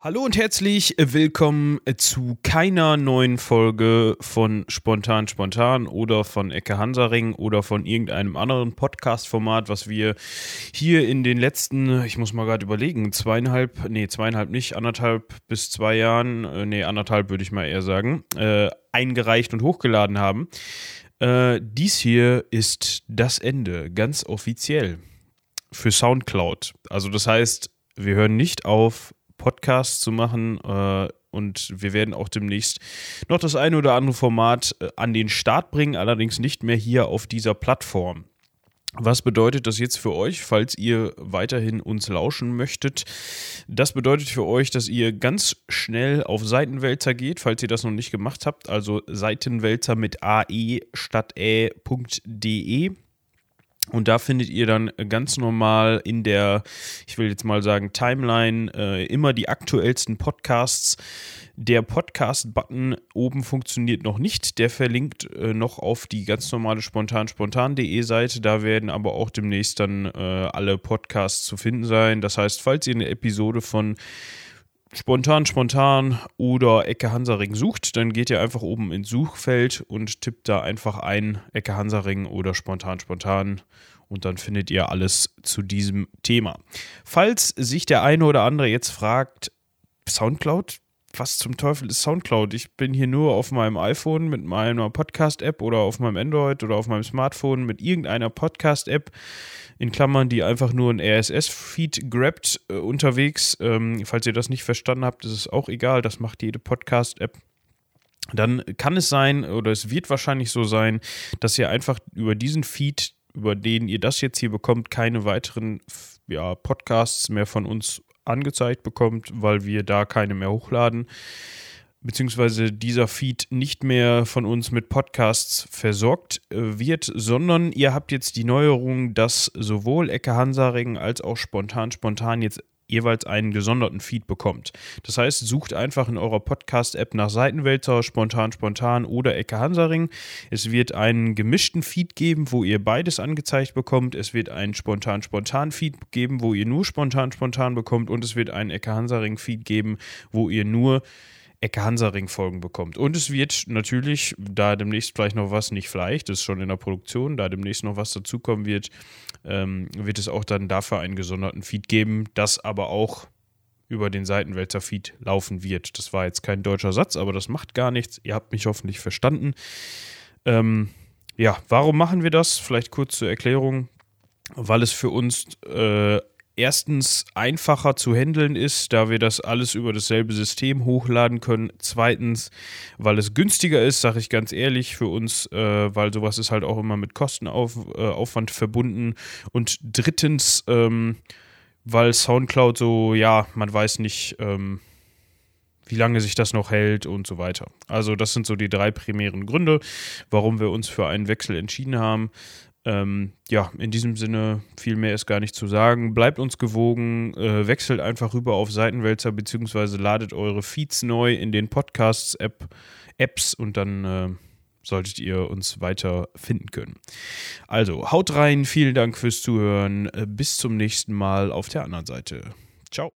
Hallo und herzlich willkommen zu keiner neuen Folge von Spontan Spontan oder von Ecke Hansaring oder von irgendeinem anderen Podcast-Format, was wir hier in den letzten, ich muss mal gerade überlegen, zweieinhalb, nee, zweieinhalb nicht, anderthalb bis zwei Jahren, äh, nee, anderthalb würde ich mal eher sagen, äh, eingereicht und hochgeladen haben. Äh, dies hier ist das Ende, ganz offiziell für Soundcloud. Also das heißt, wir hören nicht auf, Podcasts zu machen. Äh, und wir werden auch demnächst noch das eine oder andere Format äh, an den Start bringen, allerdings nicht mehr hier auf dieser Plattform. Was bedeutet das jetzt für euch, falls ihr weiterhin uns lauschen möchtet? Das bedeutet für euch, dass ihr ganz schnell auf Seitenwälzer geht, falls ihr das noch nicht gemacht habt. Also Seitenwälzer mit ae statt ä.de. Und da findet ihr dann ganz normal in der, ich will jetzt mal sagen, Timeline äh, immer die aktuellsten Podcasts. Der Podcast-Button oben funktioniert noch nicht. Der verlinkt äh, noch auf die ganz normale spontan-spontan.de Seite. Da werden aber auch demnächst dann äh, alle Podcasts zu finden sein. Das heißt, falls ihr eine Episode von spontan, spontan oder Ecke Hansaring sucht, dann geht ihr einfach oben ins Suchfeld und tippt da einfach ein Ecke Hansaring oder spontan, spontan und dann findet ihr alles zu diesem Thema. Falls sich der eine oder andere jetzt fragt, Soundcloud, was zum Teufel ist Soundcloud? Ich bin hier nur auf meinem iPhone mit meiner Podcast-App oder auf meinem Android oder auf meinem Smartphone mit irgendeiner Podcast-App in Klammern, die einfach nur ein RSS-Feed grabt äh, unterwegs. Ähm, falls ihr das nicht verstanden habt, ist es auch egal. Das macht jede Podcast-App. Dann kann es sein oder es wird wahrscheinlich so sein, dass ihr einfach über diesen Feed, über den ihr das jetzt hier bekommt, keine weiteren ja, Podcasts mehr von uns angezeigt bekommt, weil wir da keine mehr hochladen. Beziehungsweise dieser Feed nicht mehr von uns mit Podcasts versorgt äh, wird, sondern ihr habt jetzt die Neuerung, dass sowohl Ecke Hansaring als auch Spontan Spontan jetzt jeweils einen gesonderten Feed bekommt. Das heißt, sucht einfach in eurer Podcast-App nach Seitenwälzer, Spontan Spontan oder Ecke Hansaring. Es wird einen gemischten Feed geben, wo ihr beides angezeigt bekommt. Es wird einen Spontan Spontan Feed geben, wo ihr nur Spontan Spontan bekommt und es wird einen Ecke Hansaring Feed geben, wo ihr nur Ecke Hansaring-Folgen bekommt. Und es wird natürlich, da demnächst vielleicht noch was, nicht vielleicht, ist schon in der Produktion, da demnächst noch was dazukommen wird, ähm, wird es auch dann dafür einen gesonderten Feed geben, das aber auch über den Seitenwälzer-Feed laufen wird. Das war jetzt kein deutscher Satz, aber das macht gar nichts. Ihr habt mich hoffentlich verstanden. Ähm, ja, warum machen wir das? Vielleicht kurz zur Erklärung. Weil es für uns äh, erstens einfacher zu handeln ist, da wir das alles über dasselbe System hochladen können. Zweitens, weil es günstiger ist, sage ich ganz ehrlich, für uns, äh, weil sowas ist halt auch immer mit Kostenaufwand äh, verbunden. Und drittens, ähm, weil Soundcloud so, ja, man weiß nicht, ähm, wie lange sich das noch hält und so weiter. Also das sind so die drei primären Gründe, warum wir uns für einen Wechsel entschieden haben. Ähm, ja, in diesem Sinne, viel mehr ist gar nicht zu sagen. Bleibt uns gewogen, äh, wechselt einfach rüber auf Seitenwälzer beziehungsweise ladet eure Feeds neu in den Podcasts-App, Apps und dann äh, solltet ihr uns weiter finden können. Also, haut rein, vielen Dank fürs Zuhören. Äh, bis zum nächsten Mal auf der anderen Seite. Ciao.